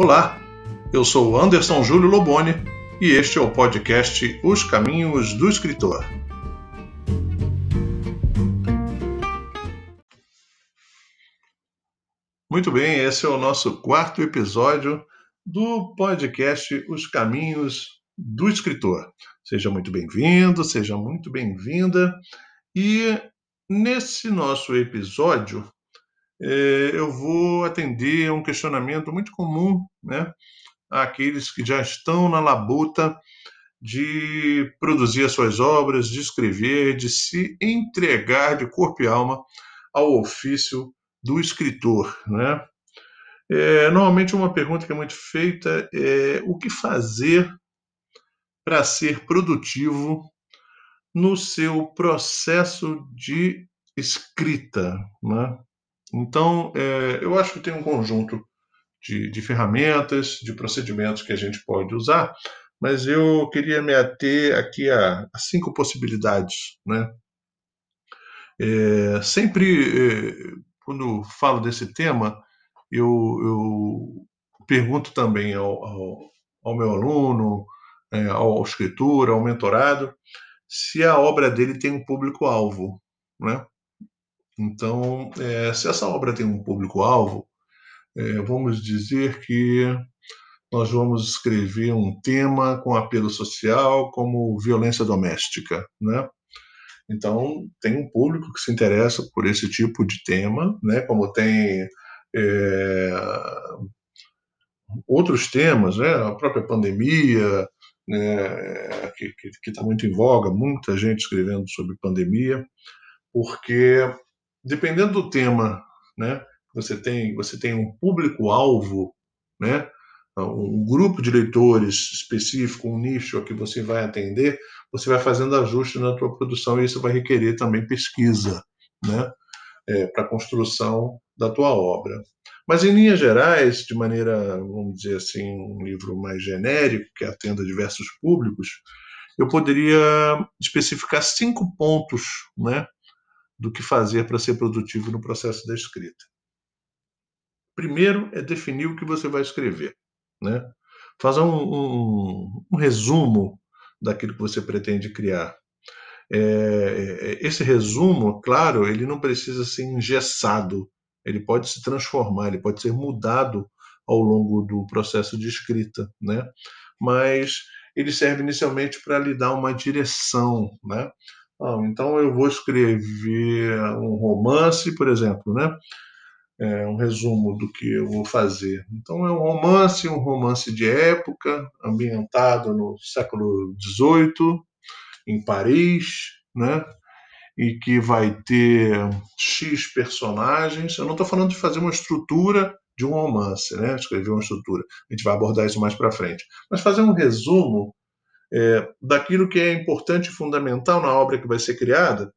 Olá, eu sou Anderson Júlio Loboni e este é o podcast Os Caminhos do Escritor. Muito bem, esse é o nosso quarto episódio do podcast Os Caminhos do Escritor. Seja muito bem-vindo, seja muito bem-vinda. E nesse nosso episódio, eu vou atender a um questionamento muito comum, né? Àqueles que já estão na labuta de produzir as suas obras, de escrever, de se entregar de corpo e alma ao ofício do escritor, né? É, normalmente uma pergunta que é muito feita é o que fazer para ser produtivo no seu processo de escrita, né? Então, é, eu acho que tem um conjunto de, de, ferramentas, de procedimentos que a gente pode usar, mas eu queria me ater aqui a, a cinco possibilidades. Né? É, sempre, é, quando falo desse tema, eu, eu pergunto também ao, ao, ao meu aluno, é, ao escritor, ao mentorado, se a obra dele tem um público-alvo. Né? Então, é, se essa obra tem um público-alvo, é, vamos dizer que nós vamos escrever um tema com apelo social, como violência doméstica, né? Então, tem um público que se interessa por esse tipo de tema, né? Como tem é, outros temas, né? A própria pandemia, né? que está muito em voga, muita gente escrevendo sobre pandemia, porque dependendo do tema, né, você tem, você tem um público-alvo, né, um grupo de leitores específico, um nicho a que você vai atender, você vai fazendo ajuste na tua produção e isso vai requerer também pesquisa, né, é, para a construção da tua obra. Mas, em linhas gerais, de maneira, vamos dizer assim, um livro mais genérico, que atenda diversos públicos, eu poderia especificar cinco pontos né, do que fazer para ser produtivo no processo da escrita. Primeiro é definir o que você vai escrever, né? Fazer um, um, um resumo daquilo que você pretende criar. É, é, esse resumo, claro, ele não precisa ser engessado, ele pode se transformar, ele pode ser mudado ao longo do processo de escrita, né? Mas ele serve inicialmente para lhe dar uma direção, né? Ah, então eu vou escrever um romance, por exemplo, né? É um resumo do que eu vou fazer. Então é um romance, um romance de época, ambientado no século XVIII, em Paris, né? E que vai ter X personagens. Eu não estou falando de fazer uma estrutura de um romance, né? Escrever uma estrutura. A gente vai abordar isso mais para frente. Mas fazer um resumo é, daquilo que é importante e fundamental na obra que vai ser criada,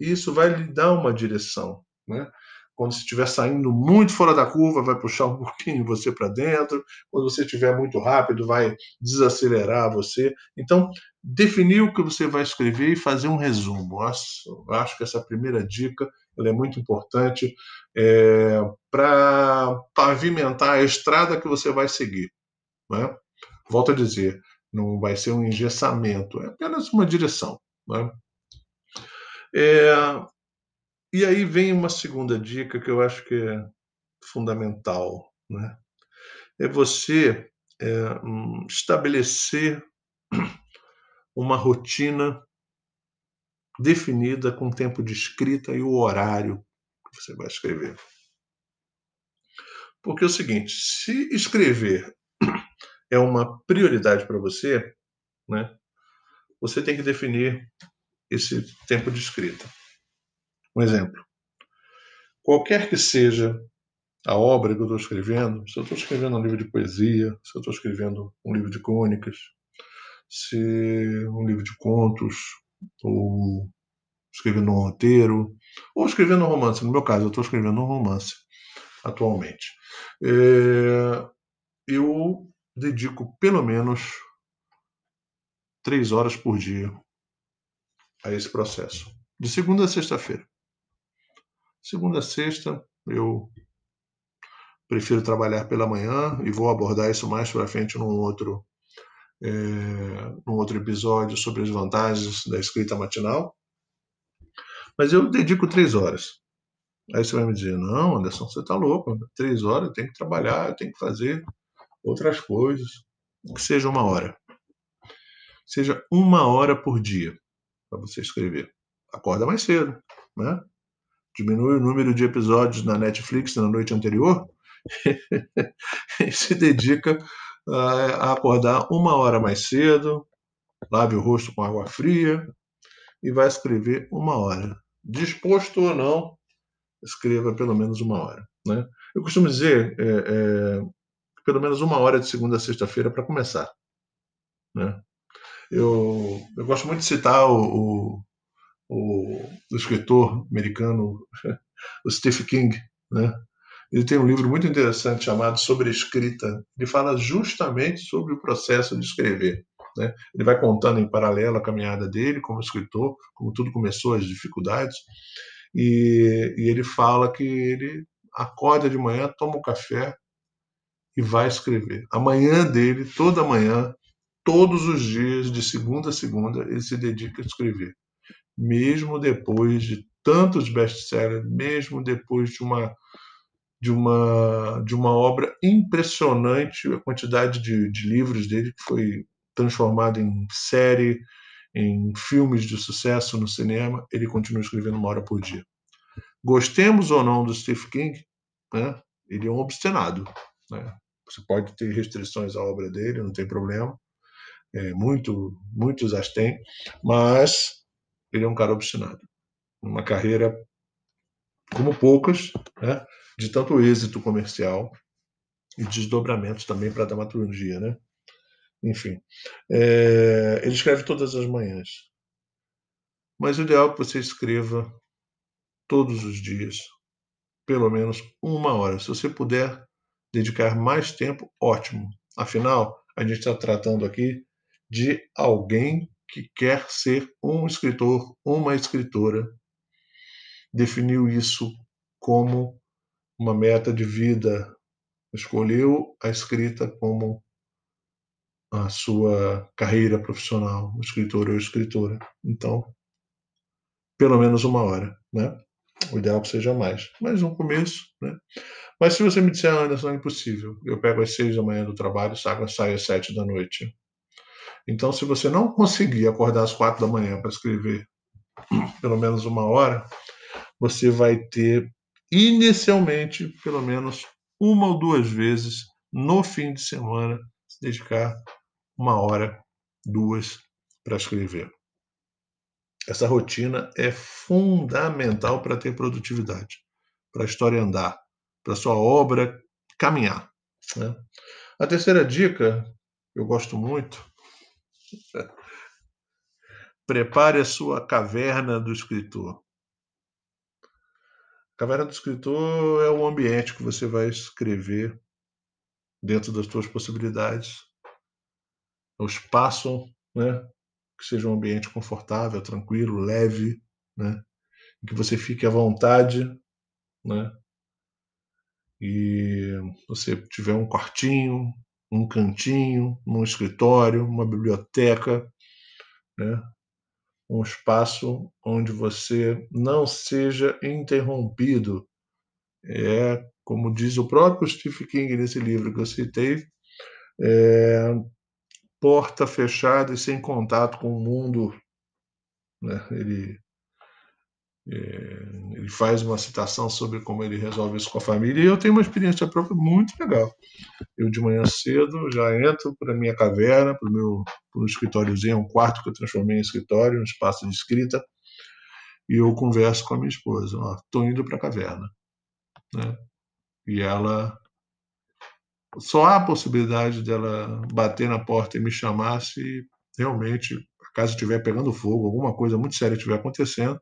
isso vai lhe dar uma direção. Né? Quando você estiver saindo muito fora da curva, vai puxar um pouquinho você para dentro. Quando você estiver muito rápido, vai desacelerar você. Então, definir o que você vai escrever e fazer um resumo. Acho, acho que essa primeira dica é muito importante é, para pavimentar a estrada que você vai seguir. Né? Volto a dizer, não vai ser um engessamento, é apenas uma direção. Né? É, e aí vem uma segunda dica que eu acho que é fundamental, né? É você é, estabelecer uma rotina definida com tempo de escrita e o horário que você vai escrever. Porque é o seguinte, se escrever é uma prioridade para você, né, você tem que definir esse tempo de escrita. Um exemplo. Qualquer que seja a obra que eu estou escrevendo, se eu estou escrevendo um livro de poesia, se eu estou escrevendo um livro de crônicas, se um livro de contos, ou escrevendo um roteiro, ou escrevendo um romance. No meu caso, eu estou escrevendo um romance atualmente. É, eu dedico pelo menos três horas por dia a esse processo. De segunda a sexta-feira. Segunda a sexta, eu prefiro trabalhar pela manhã e vou abordar isso mais para frente num outro, é, num outro episódio sobre as vantagens da escrita matinal. Mas eu dedico três horas. Aí você vai me dizer, não, Anderson, você está louco, três horas, eu tenho que trabalhar, eu tenho que fazer outras coisas. Que seja uma hora. Seja uma hora por dia para você escrever. Acorda mais cedo, né? Diminui o número de episódios na Netflix na noite anterior e se dedica a acordar uma hora mais cedo, lave o rosto com água fria e vai escrever uma hora. Disposto ou não, escreva pelo menos uma hora. Né? Eu costumo dizer é, é, pelo menos uma hora de segunda a sexta-feira para começar. Né? Eu, eu gosto muito de citar o, o, o escritor americano, o Stephen King. Né? Ele tem um livro muito interessante chamado Sobre Escrita. Ele fala justamente sobre o processo de escrever. Né? Ele vai contando em paralelo a caminhada dele como escritor, como tudo começou, as dificuldades. E, e ele fala que ele acorda de manhã, toma um café e vai escrever. A manhã dele, toda manhã, todos os dias, de segunda a segunda, ele se dedica a escrever. Mesmo depois de tantos best-sellers, mesmo depois de uma de uma de uma obra impressionante, a quantidade de, de livros dele que foi transformado em série, em filmes de sucesso no cinema, ele continua escrevendo uma hora por dia. Gostemos ou não do Stephen King, né? ele é um obstinado. Né? Você pode ter restrições à obra dele, não tem problema. É, muito, muitos as têm, mas ele é um cara obstinado. Uma carreira como poucas, né? de tanto êxito comercial e desdobramentos também para a dramaturgia. Né? Enfim, é, ele escreve todas as manhãs. Mas o ideal é que você escreva todos os dias, pelo menos uma hora. Se você puder dedicar mais tempo, ótimo. Afinal, a gente está tratando aqui de alguém que quer ser um escritor, uma escritora. Definiu isso como uma meta de vida. Escolheu a escrita como a sua carreira profissional, escritor ou escritora. Então, pelo menos uma hora, né? O ideal é que seja mais, mas um começo, né? Mas se você me disser, Anderson, é impossível. Eu pego às seis da manhã do trabalho, saio, saio às sete da noite. Então, se você não conseguir acordar às quatro da manhã para escrever pelo menos uma hora, você vai ter inicialmente pelo menos uma ou duas vezes no fim de semana se dedicar uma hora, duas para escrever. Essa rotina é fundamental para ter produtividade, para a história andar, para sua obra caminhar. Né? A terceira dica, eu gosto muito, é, prepare a sua caverna do escritor. A caverna do escritor é o ambiente que você vai escrever dentro das suas possibilidades o espaço, né, que seja um ambiente confortável, tranquilo, leve, né, que você fique à vontade, né, e você tiver um quartinho, um cantinho, um escritório, uma biblioteca, né, um espaço onde você não seja interrompido. É, como diz o próprio Stephen King nesse livro que eu citei, é, porta fechada e sem contato com o mundo. Né? Ele, ele faz uma citação sobre como ele resolve isso com a família, e eu tenho uma experiência própria muito legal. Eu, de manhã cedo, já entro para minha caverna, para o meu pro escritóriozinho, um quarto que eu transformei em escritório, um espaço de escrita, e eu converso com a minha esposa. Estou indo para a caverna. Né? E ela só há a possibilidade dela bater na porta e me chamar se realmente a casa estiver pegando fogo, alguma coisa muito séria estiver acontecendo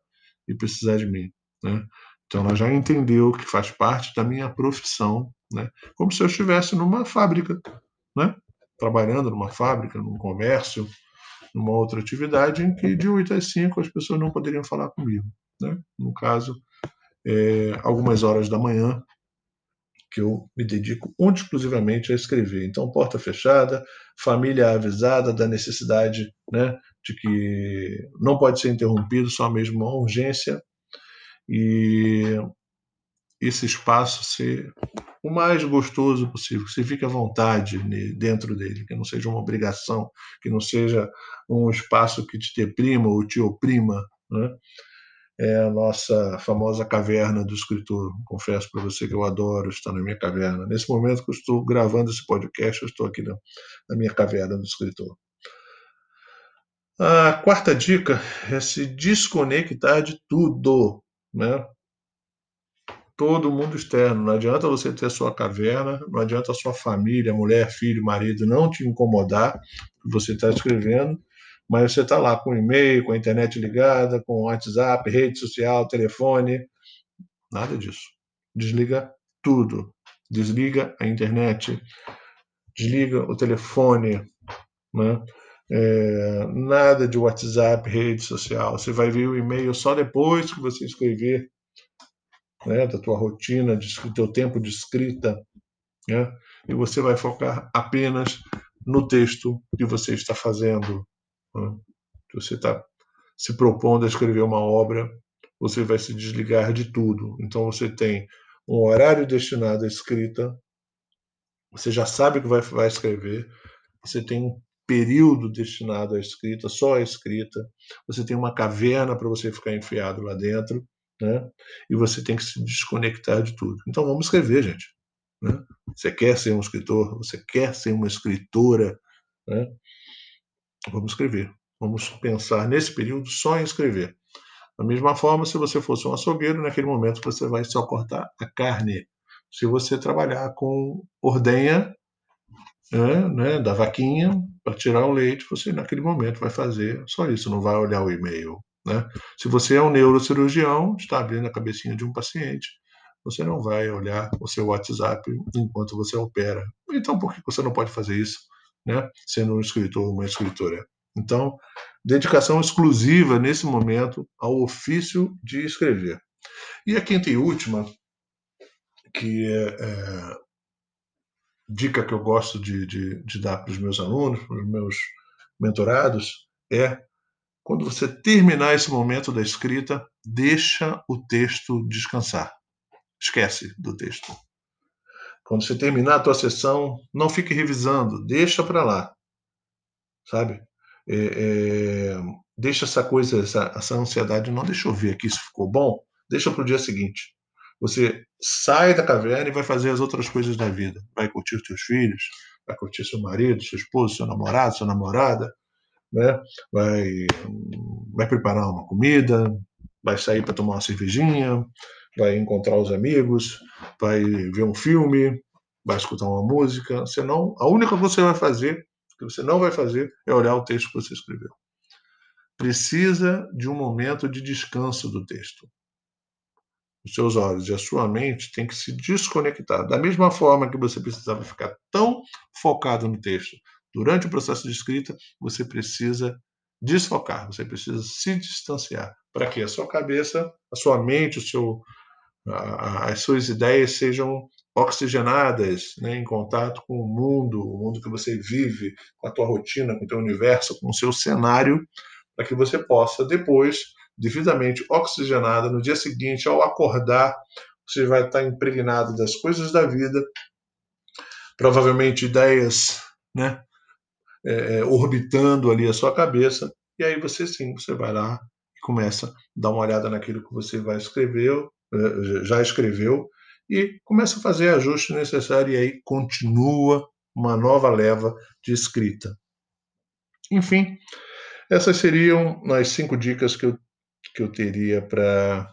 e precisar de mim. Né? Então ela já entendeu que faz parte da minha profissão, né? como se eu estivesse numa fábrica, né? trabalhando numa fábrica, num comércio, numa outra atividade em que de 8 às 5 as pessoas não poderiam falar comigo. Né? No caso, é, algumas horas da manhã que eu me dedico única exclusivamente a escrever. Então, porta fechada, família avisada da necessidade né, de que não pode ser interrompido, só mesmo uma urgência, e esse espaço ser o mais gostoso possível, que você fique à vontade dentro dele, que não seja uma obrigação, que não seja um espaço que te deprima ou te oprima. Né? É a nossa famosa caverna do escritor. Confesso para você que eu adoro estar na minha caverna. Nesse momento que eu estou gravando esse podcast, eu estou aqui na, na minha caverna do escritor. A quarta dica é se desconectar de tudo. Né? todo mundo externo. Não adianta você ter sua caverna, não adianta a sua família, mulher, filho, marido não te incomodar que você está escrevendo, mas você está lá com e-mail, com a internet ligada, com WhatsApp, rede social, telefone, nada disso. Desliga tudo. Desliga a internet, desliga o telefone, né? É, nada de WhatsApp, rede social. Você vai ver o e-mail só depois que você escrever né, da tua rotina, do teu tempo de escrita, né, e você vai focar apenas no texto que você está fazendo. Né, você está se propondo a escrever uma obra, você vai se desligar de tudo. Então você tem um horário destinado à escrita, você já sabe o que vai, vai escrever, você tem um período destinado à escrita, só à escrita, você tem uma caverna para você ficar enfiado lá dentro, né? E você tem que se desconectar de tudo. Então vamos escrever, gente. Né? Você quer ser um escritor? Você quer ser uma escritora? Né? Vamos escrever. Vamos pensar nesse período só em escrever. Da mesma forma, se você fosse um açougueiro, naquele momento você vai só cortar a carne. Se você trabalhar com ordenha né, né, da vaquinha para tirar o leite, você naquele momento vai fazer só isso, não vai olhar o e-mail, né? Se você é um neurocirurgião, está abrindo a cabecinha de um paciente, você não vai olhar o seu WhatsApp enquanto você opera. Então, por que você não pode fazer isso, né? sendo um escritor ou uma escritora? Então, dedicação exclusiva nesse momento ao ofício de escrever. E a quinta e última, que é, é dica que eu gosto de, de, de dar para os meus alunos, para os meus mentorados, é quando você terminar esse momento da escrita, deixa o texto descansar. Esquece do texto. Quando você terminar a tua sessão, não fique revisando, deixa para lá, sabe? É, é, deixa essa coisa, essa, essa ansiedade, não deixa eu ver aqui se ficou bom, deixa para o dia seguinte. Você sai da caverna e vai fazer as outras coisas da vida. Vai curtir os teus filhos, vai curtir seu marido, seu esposo, seu namorado, sua namorada, né? vai, vai preparar uma comida, vai sair para tomar uma cervejinha, vai encontrar os amigos, vai ver um filme, vai escutar uma música. Você não, a única coisa que você vai fazer, que você não vai fazer, é olhar o texto que você escreveu. Precisa de um momento de descanso do texto. Os seus olhos e a sua mente têm que se desconectar. Da mesma forma que você precisava ficar tão focado no texto Durante o processo de escrita, você precisa desfocar, você precisa se distanciar para que a sua cabeça, a sua mente, o seu, as suas ideias sejam oxigenadas, né, em contato com o mundo, o mundo que você vive, com a tua rotina, com o teu universo, com o seu cenário, para que você possa depois, devidamente oxigenada, no dia seguinte, ao acordar, você vai estar impregnado das coisas da vida, provavelmente ideias, né, é, é, orbitando ali a sua cabeça, e aí você sim, você vai lá e começa a dar uma olhada naquilo que você vai escrever, é, já escreveu, e começa a fazer ajuste necessário, e aí continua uma nova leva de escrita. Enfim, essas seriam as cinco dicas que eu, que eu teria para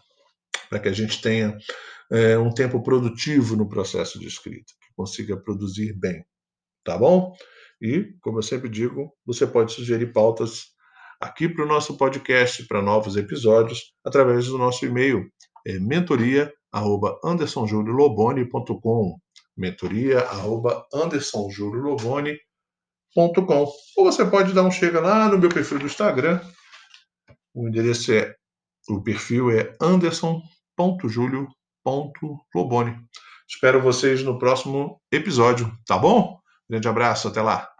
que a gente tenha é, um tempo produtivo no processo de escrita, que consiga produzir bem. Tá bom? E, como eu sempre digo, você pode sugerir pautas aqui para o nosso podcast, para novos episódios, através do nosso e-mail, é mentoria@andersonjulioloboni.com, mentoria@andersonjulioloboni.com. Ou você pode dar um chega lá no meu perfil do Instagram. O endereço é o perfil é anderson.julio.loboni. Espero vocês no próximo episódio, tá bom? Grande abraço, até lá.